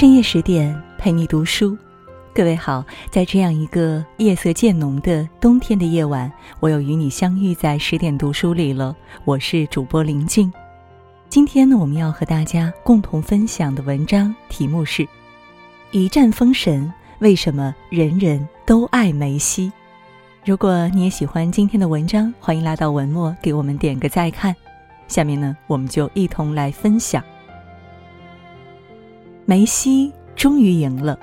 深夜十点陪你读书，各位好，在这样一个夜色渐浓的冬天的夜晚，我又与你相遇在十点读书里了。我是主播林静，今天呢，我们要和大家共同分享的文章题目是《一战封神：为什么人人都爱梅西》。如果你也喜欢今天的文章，欢迎拉到文末给我们点个再看。下面呢，我们就一同来分享。梅西终于赢了。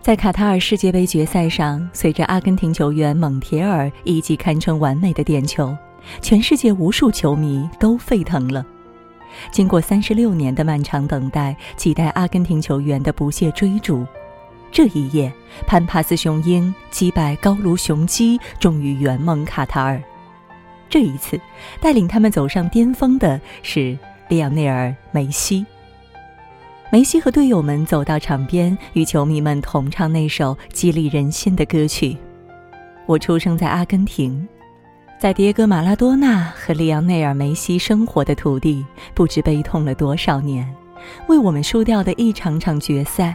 在卡塔尔世界杯决赛上，随着阿根廷球员蒙铁尔一记堪称完美的点球，全世界无数球迷都沸腾了。经过三十六年的漫长等待，几代阿根廷球员的不懈追逐，这一夜，潘帕斯雄鹰击败高卢雄鸡，终于圆梦卡塔尔。这一次，带领他们走上巅峰的是利昂内尔·梅西。梅西和队友们走到场边，与球迷们同唱那首激励人心的歌曲。我出生在阿根廷，在迭戈·马拉多纳和利昂内尔·梅西生活的土地，不知悲痛了多少年，为我们输掉的一场场决赛。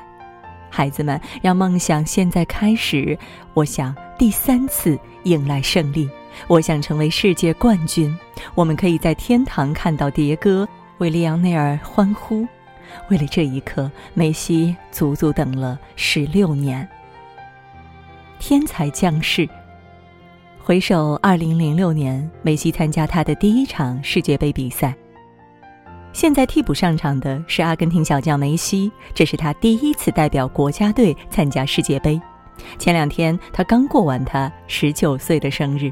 孩子们，让梦想现在开始。我想第三次迎来胜利，我想成为世界冠军。我们可以在天堂看到迭戈为利昂内尔欢呼。为了这一刻，梅西足足等了十六年。天才将士。回首二零零六年，梅西参加他的第一场世界杯比赛。现在替补上场的是阿根廷小将梅西，这是他第一次代表国家队参加世界杯。前两天他刚过完他十九岁的生日。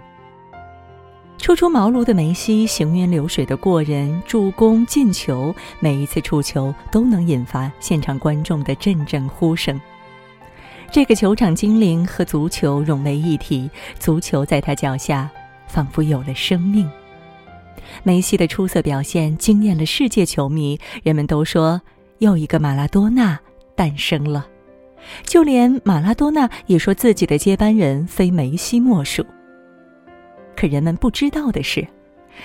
初出茅庐的梅西，行云流水的过人、助攻、进球，每一次触球都能引发现场观众的阵阵呼声。这个球场精灵和足球融为一体，足球在他脚下仿佛有了生命。梅西的出色表现惊艳了世界球迷，人们都说又一个马拉多纳诞生了，就连马拉多纳也说自己的接班人非梅西莫属。可人们不知道的是，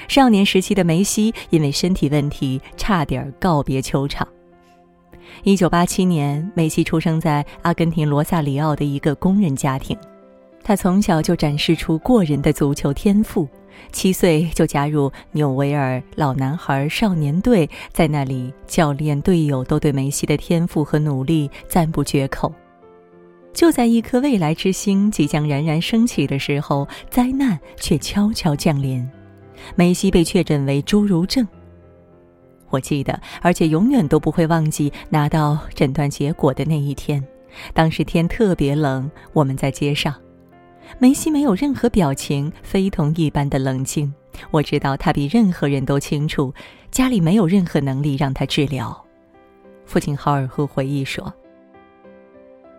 少年时期的梅西因为身体问题差点告别球场。一九八七年，梅西出生在阿根廷罗萨里奥的一个工人家庭，他从小就展示出过人的足球天赋，七岁就加入纽维尔老男孩少年队，在那里，教练队友都对梅西的天赋和努力赞不绝口。就在一颗未来之星即将冉冉升起的时候，灾难却悄悄降临。梅西被确诊为侏儒症。我记得，而且永远都不会忘记拿到诊断结果的那一天。当时天特别冷，我们在街上，梅西没有任何表情，非同一般的冷静。我知道他比任何人都清楚，家里没有任何能力让他治疗。父亲豪尔赫回忆说。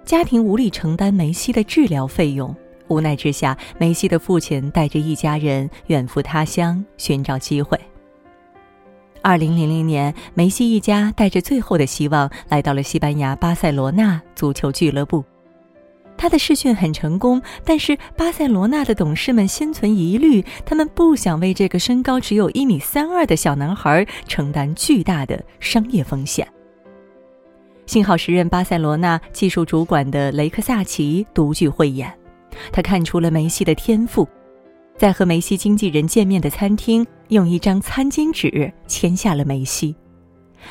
家庭无力承担梅西的治疗费用，无奈之下，梅西的父亲带着一家人远赴他乡寻找机会。二零零零年，梅西一家带着最后的希望来到了西班牙巴塞罗那足球俱乐部。他的试训很成功，但是巴塞罗那的董事们心存疑虑，他们不想为这个身高只有一米三二的小男孩承担巨大的商业风险。幸好时任巴塞罗那技术主管的雷克萨奇独具慧眼，他看出了梅西的天赋，在和梅西经纪人见面的餐厅，用一张餐巾纸签下了梅西。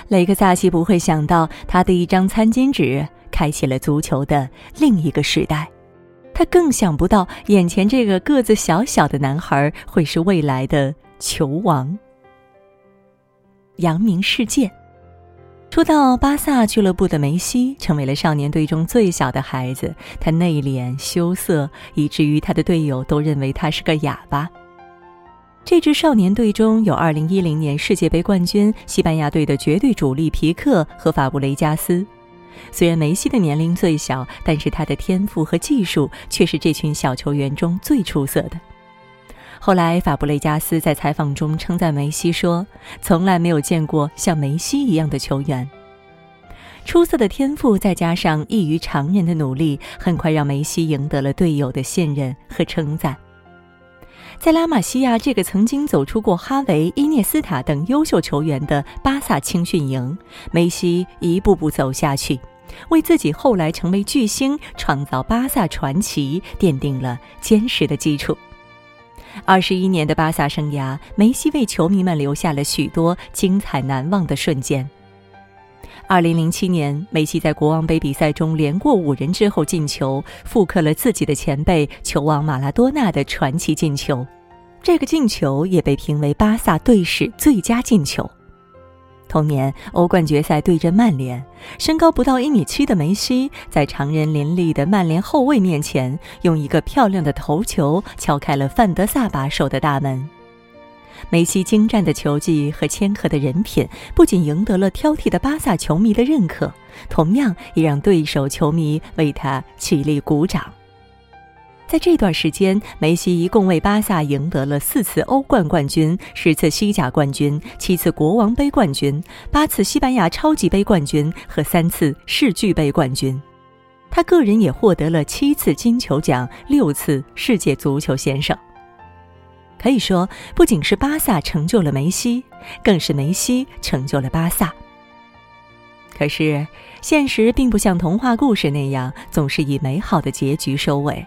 雷克萨奇不会想到，他的一张餐巾纸开启了足球的另一个时代，他更想不到眼前这个个子小小的男孩会是未来的球王，扬名世界。初到巴萨俱乐部的梅西成为了少年队中最小的孩子，他内敛羞涩，以至于他的队友都认为他是个哑巴。这支少年队中有2010年世界杯冠军西班牙队的绝对主力皮克和法布雷加斯。虽然梅西的年龄最小，但是他的天赋和技术却是这群小球员中最出色的。后来，法布雷加斯在采访中称赞梅西说：“从来没有见过像梅西一样的球员。”出色的天赋再加上异于常人的努力，很快让梅西赢得了队友的信任和称赞。在拉玛西亚这个曾经走出过哈维、伊涅斯塔等优秀球员的巴萨青训营，梅西一步步走下去，为自己后来成为巨星、创造巴萨传奇奠定了坚实的基础。二十一年的巴萨生涯，梅西为球迷们留下了许多精彩难忘的瞬间。二零零七年，梅西在国王杯比赛中连过五人之后进球，复刻了自己的前辈球王马拉多纳的传奇进球。这个进球也被评为巴萨队史最佳进球。同年，欧冠决赛对阵曼联，身高不到一米七的梅西，在常人林立的曼联后卫面前，用一个漂亮的头球敲开了范德萨把守的大门。梅西精湛的球技和谦和的人品，不仅赢得了挑剔的巴萨球迷的认可，同样也让对手球迷为他起立鼓掌。在这段时间，梅西一共为巴萨赢得了四次欧冠冠军、十次西甲冠军、七次国王杯冠军、八次西班牙超级杯冠军和三次世俱杯冠军。他个人也获得了七次金球奖、六次世界足球先生。可以说，不仅是巴萨成就了梅西，更是梅西成就了巴萨。可是，现实并不像童话故事那样，总是以美好的结局收尾。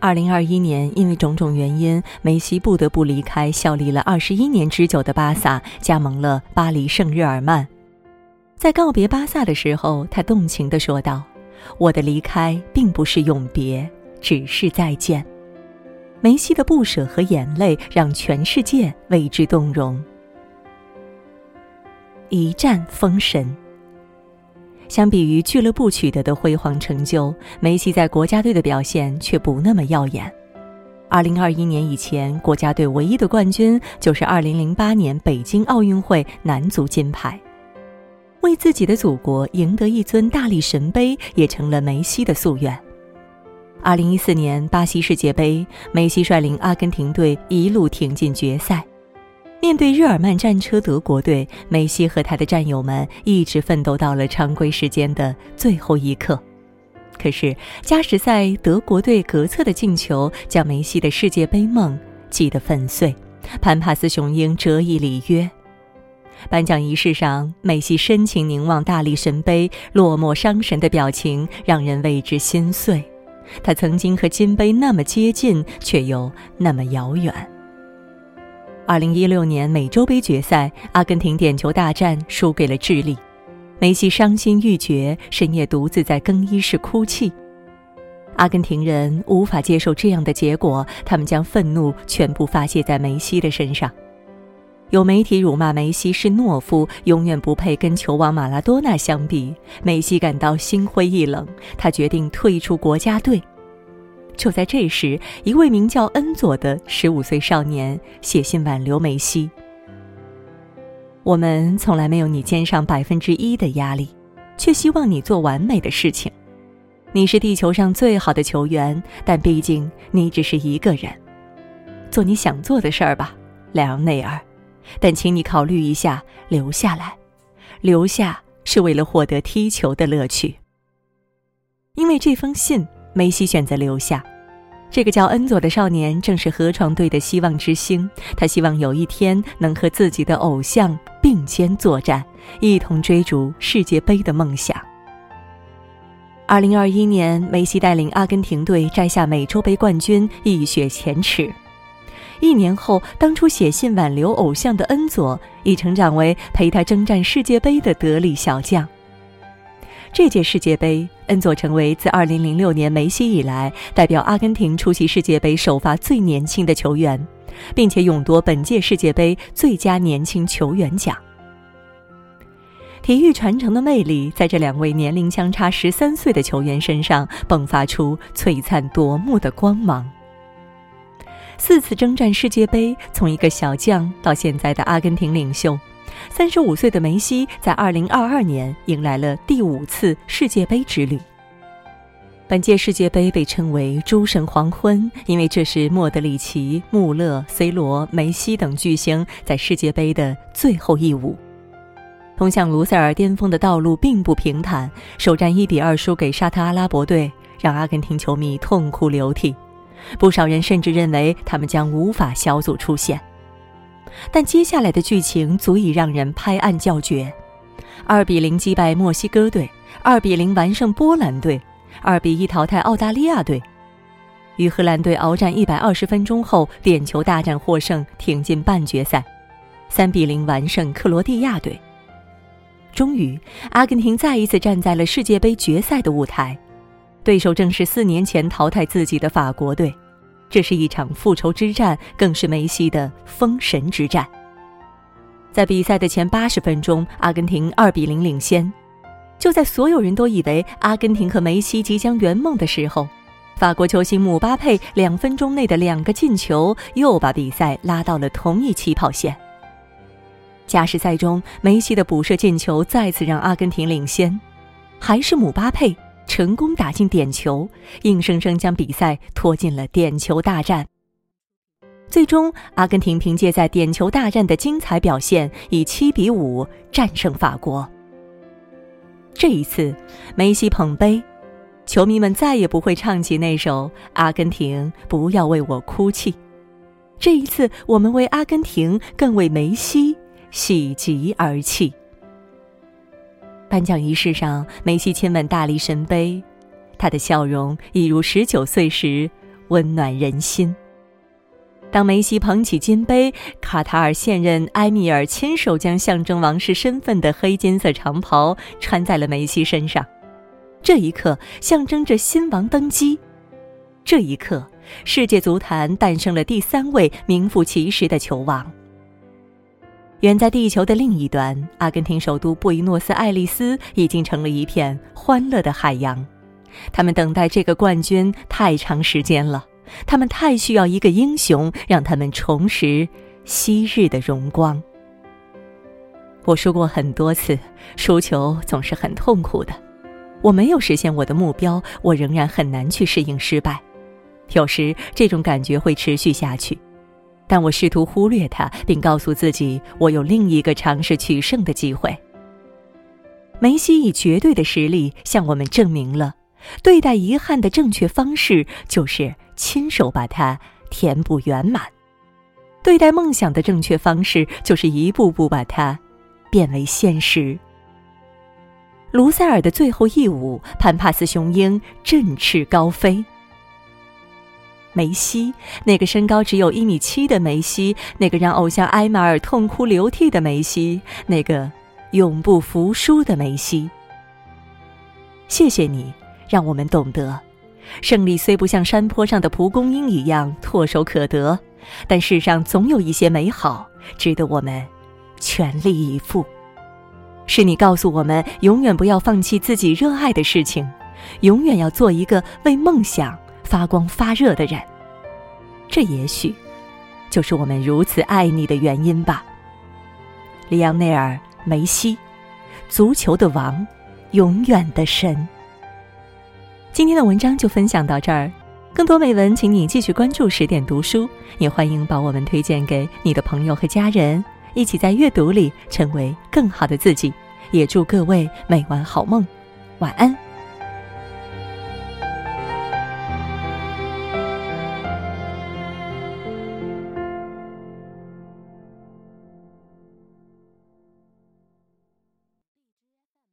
二零二一年，因为种种原因，梅西不得不离开效力了二十一年之久的巴萨，加盟了巴黎圣日耳曼。在告别巴萨的时候，他动情地说道：“我的离开并不是永别，只是再见。”梅西的不舍和眼泪让全世界为之动容。一战封神。相比于俱乐部取得的辉煌成就，梅西在国家队的表现却不那么耀眼。二零二一年以前，国家队唯一的冠军就是二零零八年北京奥运会男足金牌。为自己的祖国赢得一尊大力神杯，也成了梅西的夙愿。二零一四年巴西世界杯，梅西率领阿根廷队一路挺进决赛。面对日耳曼战车德国队，梅西和他的战友们一直奋斗到了常规时间的最后一刻。可是加时赛德国队格策的进球将梅西的世界杯梦击得粉碎，潘帕斯雄鹰折翼里约。颁奖仪式上，梅西深情凝望大力神杯，落寞伤神的表情让人为之心碎。他曾经和金杯那么接近，却又那么遥远。二零一六年美洲杯决赛，阿根廷点球大战输给了智利，梅西伤心欲绝，深夜独自在更衣室哭泣。阿根廷人无法接受这样的结果，他们将愤怒全部发泄在梅西的身上。有媒体辱骂梅西是懦夫，永远不配跟球王马拉多纳相比。梅西感到心灰意冷，他决定退出国家队。就在这时，一位名叫恩佐的十五岁少年写信挽留梅西：“我们从来没有你肩上百分之一的压力，却希望你做完美的事情。你是地球上最好的球员，但毕竟你只是一个人。做你想做的事儿吧，莱昂内尔。但请你考虑一下，留下来。留下是为了获得踢球的乐趣。因为这封信。”梅西选择留下，这个叫恩佐的少年正是河床队的希望之星。他希望有一天能和自己的偶像并肩作战，一同追逐世界杯的梦想。二零二一年，梅西带领阿根廷队摘下美洲杯冠军，一雪前耻。一年后，当初写信挽留偶像的恩佐，已成长为陪他征战世界杯的得力小将。这届世界杯，恩佐成为自2006年梅西以来代表阿根廷出席世界杯首发最年轻的球员，并且勇夺本届世界杯最佳年轻球员奖。体育传承的魅力在这两位年龄相差十三岁的球员身上迸发出璀璨夺目的光芒。四次征战世界杯，从一个小将到现在的阿根廷领袖。三十五岁的梅西在二零二二年迎来了第五次世界杯之旅。本届世界杯被称为“诸神黄昏”，因为这是莫德里奇、穆勒、C 罗、梅西等巨星在世界杯的最后一舞。通向卢塞尔巅峰的道路并不平坦，首战一比二输给沙特阿拉伯队，让阿根廷球迷痛哭流涕。不少人甚至认为他们将无法小组出线。但接下来的剧情足以让人拍案叫绝：二比零击败墨西哥队，二比零完胜波兰队，二比一淘汰澳大利亚队。与荷兰队鏖战一百二十分钟后，点球大战获胜，挺进半决赛，三比零完胜克罗地亚队。终于，阿根廷再一次站在了世界杯决赛的舞台，对手正是四年前淘汰自己的法国队。这是一场复仇之战，更是梅西的封神之战。在比赛的前八十分钟，阿根廷二比零领先。就在所有人都以为阿根廷和梅西即将圆梦的时候，法国球星姆巴佩两分钟内的两个进球，又把比赛拉到了同一起跑线。加时赛中，梅西的补射进球再次让阿根廷领先，还是姆巴佩。成功打进点球，硬生生将比赛拖进了点球大战。最终，阿根廷凭借在点球大战的精彩表现，以七比五战胜法国。这一次，梅西捧杯，球迷们再也不会唱起那首《阿根廷不要为我哭泣》。这一次，我们为阿根廷，更为梅西喜极而泣。颁奖仪式上，梅西亲吻大力神杯，他的笑容一如十九岁时温暖人心。当梅西捧起金杯，卡塔尔现任埃米尔亲手将象征王室身份的黑金色长袍穿在了梅西身上，这一刻象征着新王登基。这一刻，世界足坛诞生了第三位名副其实的球王。远在地球的另一端，阿根廷首都布宜诺斯艾利斯已经成了一片欢乐的海洋。他们等待这个冠军太长时间了，他们太需要一个英雄，让他们重拾昔日的荣光。我说过很多次，输球总是很痛苦的。我没有实现我的目标，我仍然很难去适应失败。有时这种感觉会持续下去。但我试图忽略它，并告诉自己，我有另一个尝试取胜的机会。梅西以绝对的实力向我们证明了，对待遗憾的正确方式就是亲手把它填补圆满；对待梦想的正确方式就是一步步把它变为现实。卢塞尔的最后一舞，潘帕斯雄鹰振翅高飞。梅西，那个身高只有一米七的梅西，那个让偶像埃马尔痛哭流涕的梅西，那个永不服输的梅西。谢谢你，让我们懂得，胜利虽不像山坡上的蒲公英一样唾手可得，但世上总有一些美好值得我们全力以赴。是你告诉我们，永远不要放弃自己热爱的事情，永远要做一个为梦想。发光发热的人，这也许就是我们如此爱你的原因吧。里昂内尔·梅西，足球的王，永远的神。今天的文章就分享到这儿，更多美文，请你继续关注十点读书，也欢迎把我们推荐给你的朋友和家人，一起在阅读里成为更好的自己。也祝各位每晚好梦，晚安。